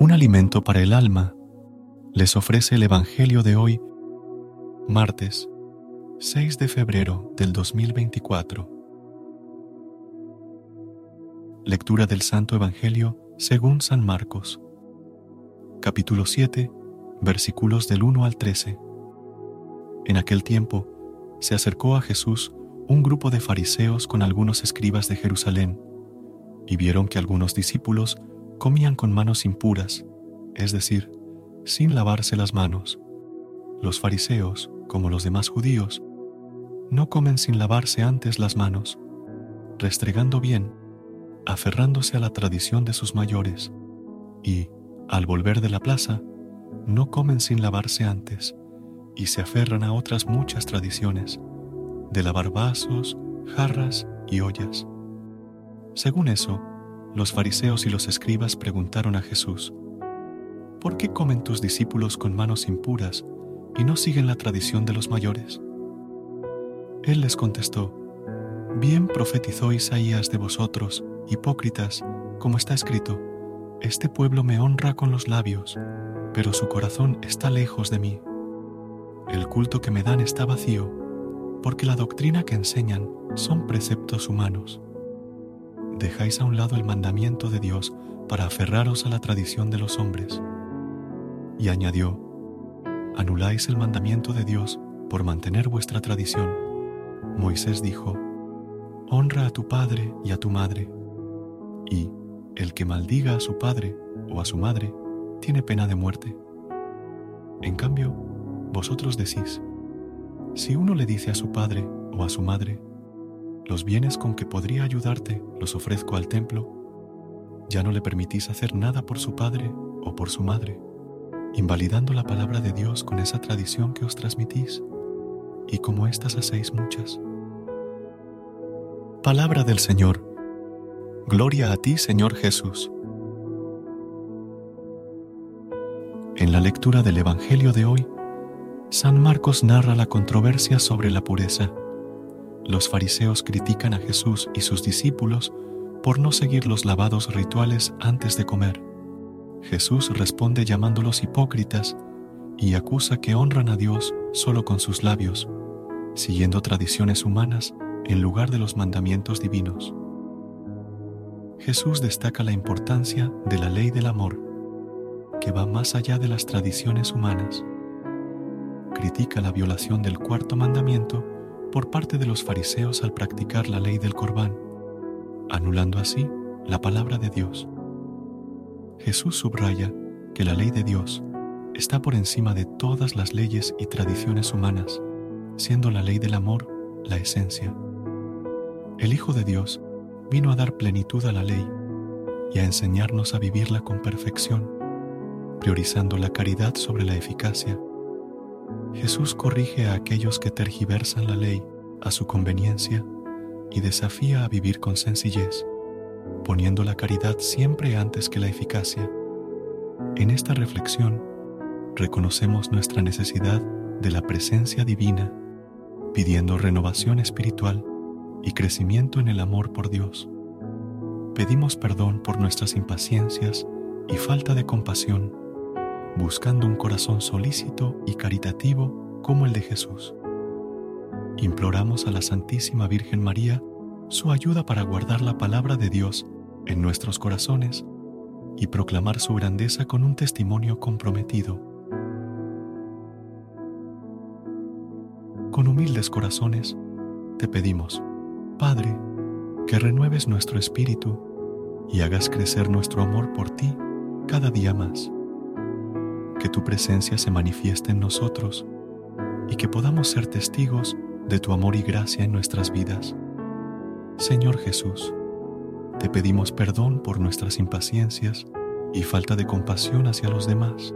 Un alimento para el alma, les ofrece el Evangelio de hoy, martes 6 de febrero del 2024. Lectura del Santo Evangelio según San Marcos, capítulo 7, versículos del 1 al 13. En aquel tiempo se acercó a Jesús un grupo de fariseos con algunos escribas de Jerusalén, y vieron que algunos discípulos comían con manos impuras, es decir, sin lavarse las manos. Los fariseos, como los demás judíos, no comen sin lavarse antes las manos, restregando bien, aferrándose a la tradición de sus mayores, y, al volver de la plaza, no comen sin lavarse antes, y se aferran a otras muchas tradiciones, de lavar vasos, jarras y ollas. Según eso, los fariseos y los escribas preguntaron a Jesús, ¿por qué comen tus discípulos con manos impuras y no siguen la tradición de los mayores? Él les contestó, Bien profetizó Isaías de vosotros, hipócritas, como está escrito, Este pueblo me honra con los labios, pero su corazón está lejos de mí. El culto que me dan está vacío, porque la doctrina que enseñan son preceptos humanos dejáis a un lado el mandamiento de Dios para aferraros a la tradición de los hombres. Y añadió, anuláis el mandamiento de Dios por mantener vuestra tradición. Moisés dijo, honra a tu padre y a tu madre. Y el que maldiga a su padre o a su madre tiene pena de muerte. En cambio, vosotros decís, si uno le dice a su padre o a su madre, los bienes con que podría ayudarte los ofrezco al templo, ya no le permitís hacer nada por su padre o por su madre, invalidando la palabra de Dios con esa tradición que os transmitís, y como éstas hacéis muchas. Palabra del Señor. Gloria a ti, Señor Jesús. En la lectura del Evangelio de hoy, San Marcos narra la controversia sobre la pureza los fariseos critican a Jesús y sus discípulos por no seguir los lavados rituales antes de comer. Jesús responde llamándolos hipócritas y acusa que honran a Dios solo con sus labios, siguiendo tradiciones humanas en lugar de los mandamientos divinos. Jesús destaca la importancia de la ley del amor, que va más allá de las tradiciones humanas. Critica la violación del cuarto mandamiento por parte de los fariseos al practicar la ley del corbán, anulando así la palabra de Dios. Jesús subraya que la ley de Dios está por encima de todas las leyes y tradiciones humanas, siendo la ley del amor la esencia. El Hijo de Dios vino a dar plenitud a la ley y a enseñarnos a vivirla con perfección, priorizando la caridad sobre la eficacia Jesús corrige a aquellos que tergiversan la ley a su conveniencia, y desafía a vivir con sencillez, poniendo la caridad siempre antes que la eficacia. En esta reflexión, reconocemos nuestra necesidad de la presencia divina, pidiendo renovación espiritual y crecimiento en el amor por Dios. Pedimos perdón por nuestras impaciencias y falta de compasión, buscando un corazón solícito y caritativo como el de Jesús. Imploramos a la Santísima Virgen María su ayuda para guardar la palabra de Dios en nuestros corazones y proclamar su grandeza con un testimonio comprometido. Con humildes corazones, te pedimos, Padre, que renueves nuestro espíritu y hagas crecer nuestro amor por ti cada día más. Que tu presencia se manifieste en nosotros y que podamos ser testigos de tu amor y gracia en nuestras vidas. Señor Jesús, te pedimos perdón por nuestras impaciencias y falta de compasión hacia los demás.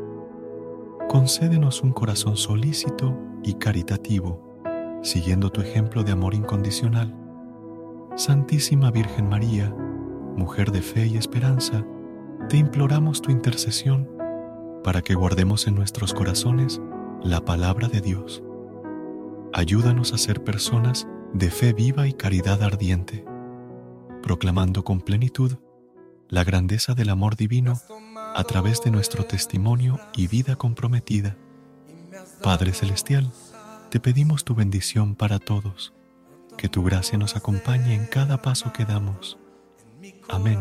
Concédenos un corazón solícito y caritativo, siguiendo tu ejemplo de amor incondicional. Santísima Virgen María, mujer de fe y esperanza, te imploramos tu intercesión para que guardemos en nuestros corazones la palabra de Dios. Ayúdanos a ser personas de fe viva y caridad ardiente, proclamando con plenitud la grandeza del amor divino a través de nuestro testimonio y vida comprometida. Padre Celestial, te pedimos tu bendición para todos, que tu gracia nos acompañe en cada paso que damos. Amén.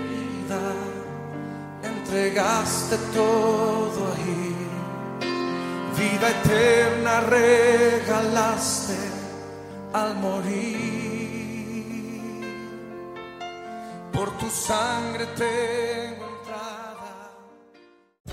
Entregaste todo ahí, vida eterna regalaste al morir. Por tu sangre entrada.